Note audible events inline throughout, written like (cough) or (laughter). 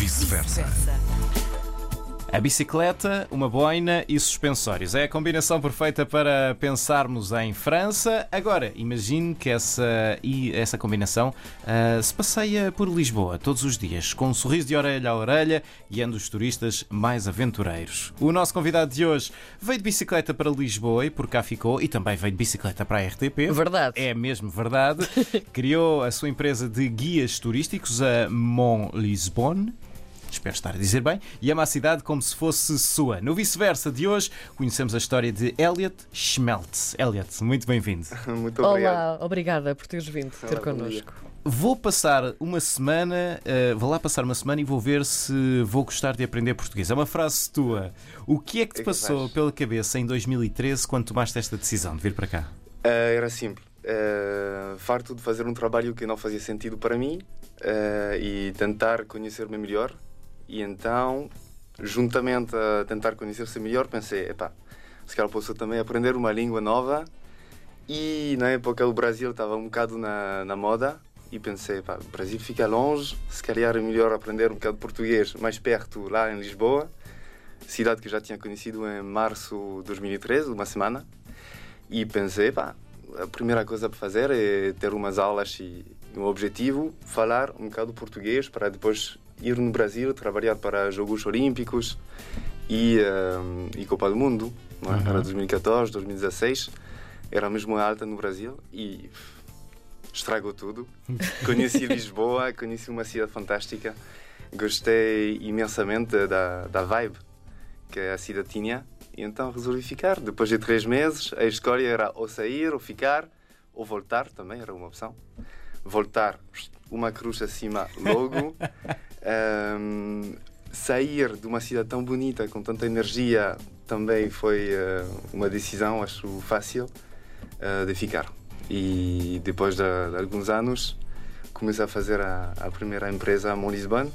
vice-versa. A bicicleta, uma boina e suspensórios. É a combinação perfeita para pensarmos em França. Agora, imagine que essa, e essa combinação uh, se passeia por Lisboa todos os dias, com um sorriso de orelha a orelha, guiando os turistas mais aventureiros. O nosso convidado de hoje veio de bicicleta para Lisboa e por cá ficou, e também veio de bicicleta para a RTP. Verdade. É mesmo verdade. (laughs) Criou a sua empresa de guias turísticos, a Mont Lisbonne espero estar a dizer bem, e ama a cidade como se fosse sua. No vice-versa de hoje, conhecemos a história de Elliot Schmeltz. Elliot, muito bem-vindo. (laughs) muito obrigado. Olá, obrigada por teres vindo ter Olá, connosco. Vou passar uma semana, uh, vou lá passar uma semana e vou ver se vou gostar de aprender português. É uma frase tua. O que é que te passou pela cabeça em 2013 quando tomaste esta decisão de vir para cá? Uh, era simples. Uh, farto de fazer um trabalho que não fazia sentido para mim e tentar conhecer-me melhor e então, juntamente a tentar conhecer-se melhor, pensei, epá, se calhar posso também aprender uma língua nova. E na época o Brasil estava um bocado na, na moda e pensei, o Brasil fica longe, se calhar é melhor aprender um bocado de português mais perto, lá em Lisboa, cidade que já tinha conhecido em março de 2013, uma semana. E pensei, a primeira coisa para fazer é ter umas aulas e um objetivo, falar um bocado português para depois ir no Brasil trabalhar para Jogos Olímpicos e, uh, e Copa do Mundo, não é? uhum. era 2014, 2016, era mesmo alta no Brasil e estragou tudo. (laughs) Conheci Lisboa, conheci uma cidade fantástica, gostei imensamente da, da vibe que a cidade tinha e então resolvi ficar. Depois de três meses, a escolha era ou sair, ou ficar, ou voltar também, era uma opção. Voltar, uma cruz acima logo. (laughs) Um, sair de uma cidade tão bonita, com tanta energia, também foi uh, uma decisão, acho fácil, uh, de ficar. E depois de, de, alguns anos, comecei a fazer a, a primeira empresa Mon Lisbonne,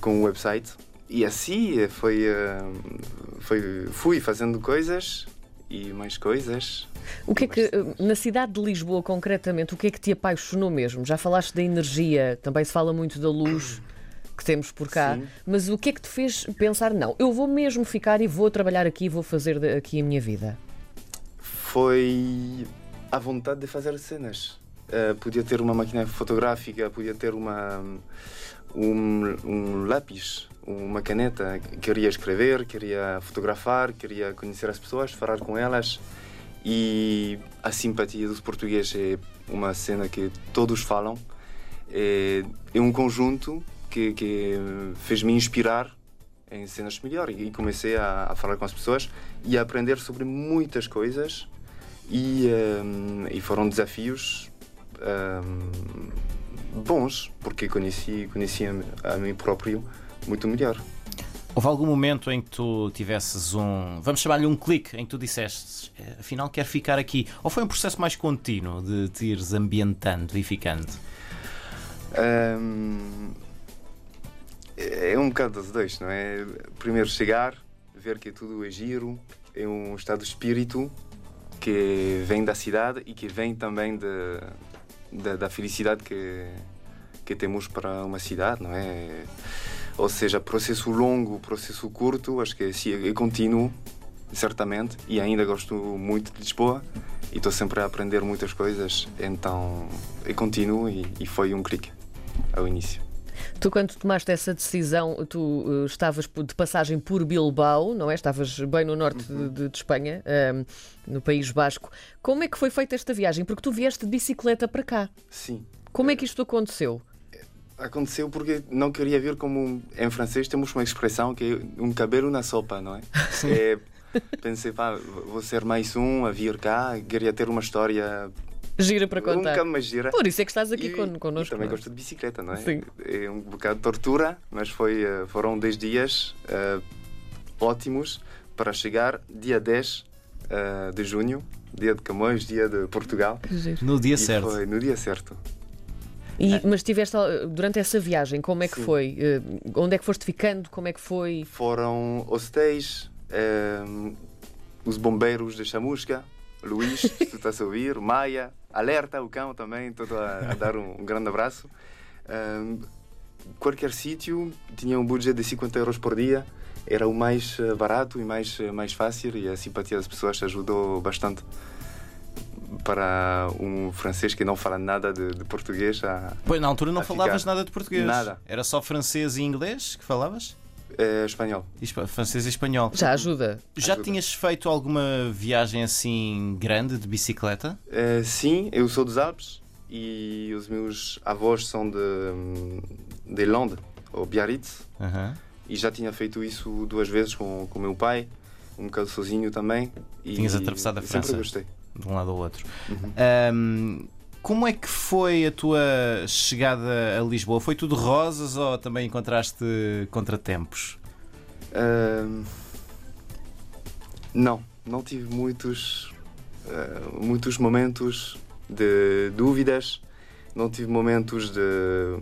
com o website. E assim foi, uh, foi, fui fazendo coisas e mais coisas. O que é que, na cidade de Lisboa, concretamente, o que é que te apaixonou mesmo? Já falaste da energia, também se fala muito da luz que temos por cá, Sim. mas o que é que te fez pensar, não, eu vou mesmo ficar e vou trabalhar aqui, vou fazer aqui a minha vida? Foi a vontade de fazer cenas. Uh, podia ter uma máquina fotográfica, podia ter uma, um, um lápis, uma caneta. Queria escrever, queria fotografar, queria conhecer as pessoas, falar com elas. E a simpatia dos portugueses é uma cena que todos falam. É, é um conjunto que, que fez-me inspirar em cenas melhor e comecei a, a, falar com as pessoas e a aprender sobre muitas coisas e, um, e foram desafios um, bons porque conheci conheci a, a mim próprio muito melhor. Houve algum momento em que tu tivesses um, vamos chamar-lhe um clique, em que tu disseste, eh, afinal quero ficar aqui? Ou foi um processo mais contínuo de te ires ambientando e ficando? Um, é um bocado dos dois, não é? Primeiro chegar, ver que tudo é giro, é um estado de espírito que vem da cidade e que vem também de, de, da felicidade que, que temos para uma cidade, não é? Ou seja, processo longo, processo curto, acho que sim, é contínuo, certamente, e ainda gosto muito de Lisboa e estou sempre a aprender muitas coisas, então é contínuo e, e foi um clique ao início. Tu, quando tomaste essa decisão, tu uh, estavas de passagem por Bilbao, não é? Estavas bem no norte uhum. de, de, Espanha, um, ehm, no País Basco. Como é que foi feita esta viagem? Porque tu vieste de bicicleta para cá. Sim. Como é que isto aconteceu? Aconteceu porque não queria vir como. Em francês temos uma expressão que é um cabelo na sopa, não é? é pensei, pá, vou ser mais um a vir cá, queria ter uma história gira para contar. Nunca mais gira. Por isso é que estás aqui e, connosco. E também é? gosto de bicicleta, não é? Sim. É um bocado de tortura, mas foi, eh, foram 10 dias uh, ótimos para chegar dia 10 uh, eh, de junho, dia de Camões, dia de Portugal. No dia e certo. Foi no dia certo. E, mas tiveste durante essa viagem, como é que Sim. foi? Uh, onde é que foste ficando? Como é que foi? Foram hostéis, os bombeiros de Chamusca, Luís, se tu estás a ouvir, Maia, Alerta, o cão também, todo a, a dar um, um, grande abraço. Um, qualquer sítio tinha um budget de 50 euros por dia. Era o mais eh, barato e mais, eh, mais fácil e a simpatia das pessoas ajudou bastante para um francês que não fala nada de, de português a, Pois na altura não falavas nada de português. Nada. Era só francês e inglês que falavas? Eh, espanhol. Espa- francês e espanhol. Já ajuda. Já Ajuda. tinhas feito alguma viagem assim grande de bicicleta? Eh, sim, eu sou dos Alpes e os meus avós são de, de Lande, ou Biarritz, Aham. e já tinha feito isso duas vezes com o meu pai, um bocado sozinho também. E Tinhas atravessado a França. Sempre gostei. De um lado ao outro. Uhum. Ahm, como é que foi a tua chegada a Lisboa? Foi tudo rosas ou também encontraste contratempos? Ahm, não, não tive muitos, ah, muitos momentos de dúvidas, não tive momentos de,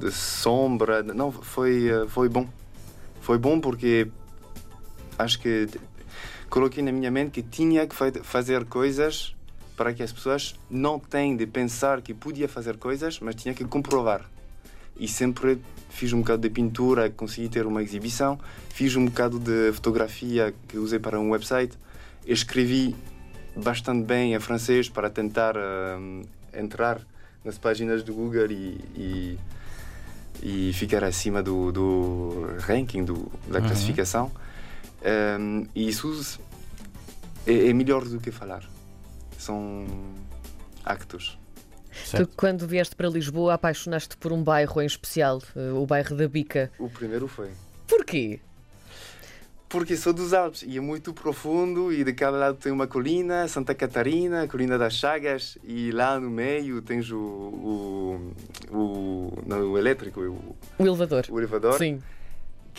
de sombra. Não, foi, ah, foi bom. Foi bom porque acho que coloquei na minha mente que tinha que fa- fazer coisas para que as pessoas não tenham de pensar que podia fazer coisas, mas tinha que comprovar. E sempre fiz um bocado de pintura, consegui ter uma exibição, fiz um bocado de fotografia que usei para um website, escrevi bastante bem em francês para tentar hum, entrar nas páginas do Google e, e, e ficar acima do, do ranking, do, da Uhum. classificação. Hum, e isso é, é melhor do que falar. São actos. Tu, quando vieste para Lisboa, apaixonaste por um bairro em especial, eh, o bairro da Bica. O primeiro foi. Porquê? Porque sou dos Alpes e é muito profundo e de cada lado tem uma colina, Santa Catarina, a colina das Chagas e lá no meio tens o, o, o, não, o elétrico, o, O elevador. o elevador Sim.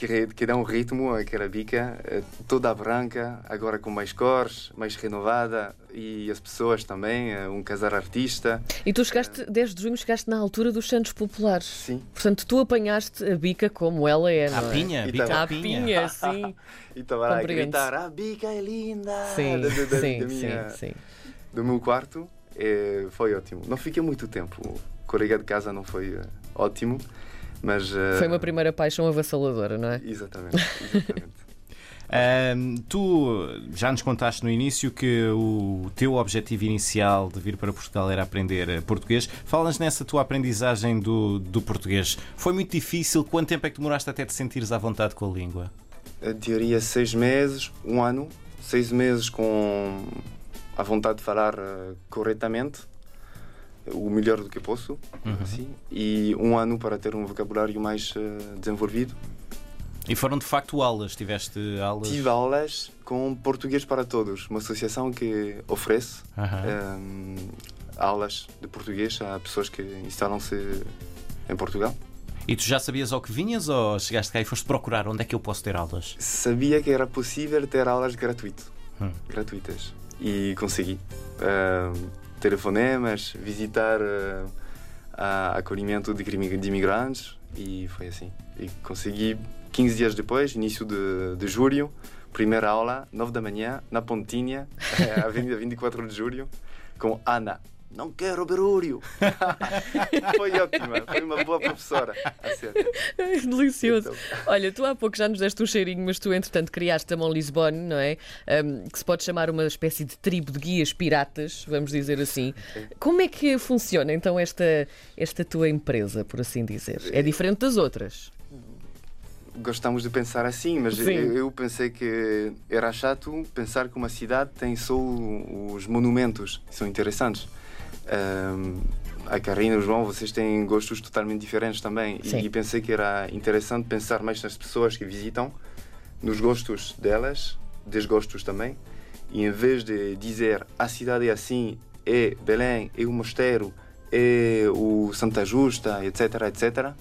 Que, que dá um ritmo àquela bica eh, toda branca, agora com mais cores, mais renovada e as pessoas também, eh, um casar artista. E tu chegaste, 10 de junho, chegaste na altura dos Santos Populares. Sim. Portanto, tu apanhaste a bica como ela é, é? pinha, E bica À pinha. (laughs) sim. (laughs) E estava lá a gritar, a bica é linda! Sim, Da- da- da- sim, da minha- sim, sim. do meu quarto eh, foi ótimo. Não fiquei muito tempo. O colega de casa não foi eh, ótimo, mas. eh, Foi uma primeira paixão avassaladora, não é? Exatamente. exatamente. (laughs) Ahm, tu já nos contaste no início que o teu objetivo inicial de vir para Portugal era aprender eh, português. Fala-nos nessa tua aprendizagem do, do português. Foi muito difícil? Quanto tempo é que demoraste até te sentires à vontade com a língua? Eu diria seis meses, um ano, seis meses com a vontade de falar eh, corretamente, o melhor do que posso, assim, e um ano para ter um vocabulário mais eh, desenvolvido. E foram de facto aulas? Tiveste aulas? Tive aulas com Português para Todos, uma associação que oferece Aham. hum, aulas de português a pessoas que instalam-se em Portugal. E tu já sabias ao que vinhas ou chegaste cá e foste procurar onde é que eu posso ter aulas? Sabia que era possível ter aulas gratuito, Hum. gratuitas e consegui. Hum, telefonemas, visitar uh, a acolhimento de, de imigrantes e foi assim. E consegui 15 dias depois, início de, de julho, primeira aula, 9 da manhã, na Pontinha, (laughs) eh, Avenida 24 de Julho, com Ana. Não quero barulho! (laughs) foi ótima, foi uma boa professora. A sério. Delicioso. Então. Olha, tu há pouco já nos deste um cheirinho, mas tu, entretanto, criaste a Mão Lisbonne, não é? Ahm, que se pode chamar uma espécie de tribo de guias piratas, vamos dizer assim. Como é que funciona então esta, esta tua empresa, por assim dizer? É diferente das outras. gostamos de pensar assim, mas Sim. eu, eu pensei que era chato pensar que uma cidade tem só os monumentos, que são interessantes. Ahm, a Karina e o João, vocês têm gostos totalmente diferentes também. Sim. E, pensei que era interessante pensar mais nas pessoas que visitam, nos gostos delas, desgostos também. E em vez de dizer a cidade é assim, é Belém, é o Mosteiro, é o Santa Justa, etc, etc,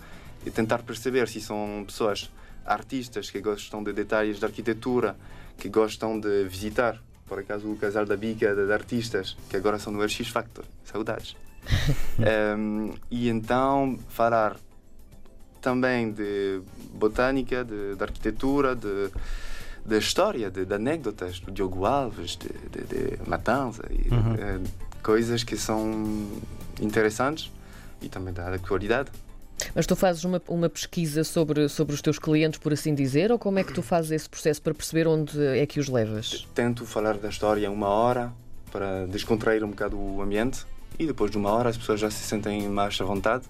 e tentar perceber se são pessoas artistas que gostam de detalhes de arquitetura, que gostam de visitar, por acaso o casal da Bica de, de artistas, que agora são no RX Factor, saudades. (laughs) Em, e então falar também de botânica, de, de arquitetura, de, de história, de, de anedotas do Diogo Alves, de, de, de Matanza, e, eh, coisas que são interessantes e também da atualidade. Mas tu fazes uma, uma pesquisa sobre, sobre os teus clientes, por assim dizer, ou como é que tu fazes esse processo para perceber onde é que os levas? Tento falar da história uma hora para descontrair um bocado o ambiente e depois de uma hora as pessoas já se sentem mais à vontade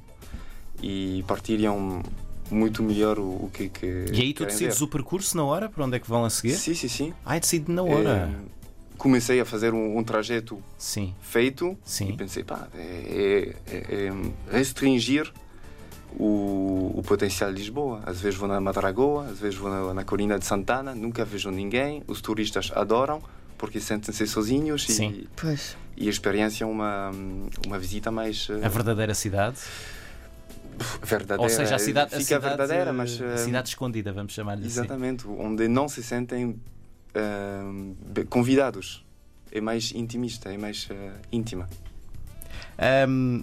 e partilham muito melhor o, o que, que E aí tu decides ver. o percurso na hora para onde é que vão a seguir? Sim, sim, sim. Ai, decide na hora. Eh, comecei a fazer um, um trajeto Sim. feito Sim. e pensei, pá, é, é- é restringir o, o potencial de Lisboa. Às vezes vou na Madragoa, às vezes vou na, na Colina de Santana, nunca vejo ninguém. Os turistas adoram porque sentem-se sozinhos e, Sim. Pois. e a experiência é uma, uma visita mais eh, A verdadeira cidade. verdadeira. Ou seja, a cidade, a Fica cidade, verdadeira, mas. a eh, cidade escondida, vamos chamar-lhe assim. Exatamente, onde não se sentem eh, be- convidados. É mais intimista, é mais eh, íntima. Um,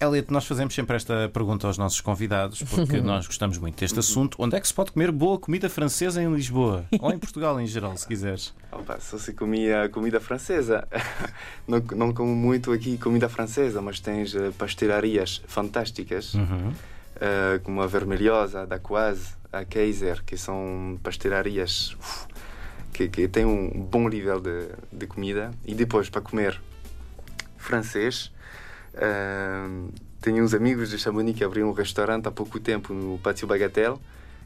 Elliot, nós fazemos sempre esta pergunta aos nossos convidados porque (laughs) nós gostamos muito deste assunto. Onde é que se pode comer boa comida francesa em Lisboa? Ou em Portugal em geral, se quiseres. (laughs) Opa, só se comia comida francesa. (laughs) não, não como muito aqui comida francesa, mas tens eh, pastelarias fantásticas, Uhum. eh, como a Vermelhosa, da Quase, a Kaiser, que são pastelarias uf, que, que têm um bom nível de, de comida. E depois, para comer francês, eh, tenho uns amigos de Chamonix que abriram um restaurante há pouco tempo no Pátio Bagatelle,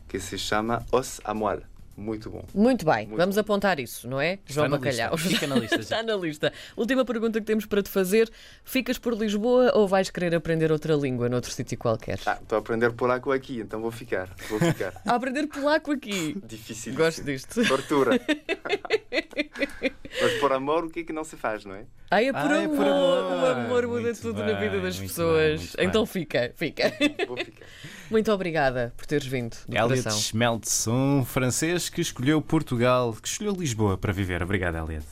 que se chama Os Moelle. Muito bom. Muito bem, Muito vamos apontar isso, não é? Está João Bacalhau. Fica na lista. (laughs) Está na lista. Última pergunta que temos para te fazer: ficas por Lisboa ou vais querer aprender outra língua noutro sítio qualquer? Ah, estou a aprender polaco aqui, então vou ficar. Vou ficar. (laughs) A aprender polaco aqui. Difícil. Gosto disto. Tortura. (laughs) (laughs) Mas por amor, o que é que não se faz, não é? Ai, é por, Ai, é amor. por amor. O amor muda Muito tudo na bem, vida das muito pessoas. bem, muito bem. então fica, fica. Vou ficar. Muito obrigada por teres vindo do Elliot. Schmeltz, um francês que escolheu Portugal, que escolheu Lisboa para viver. Obrigado, Elliot.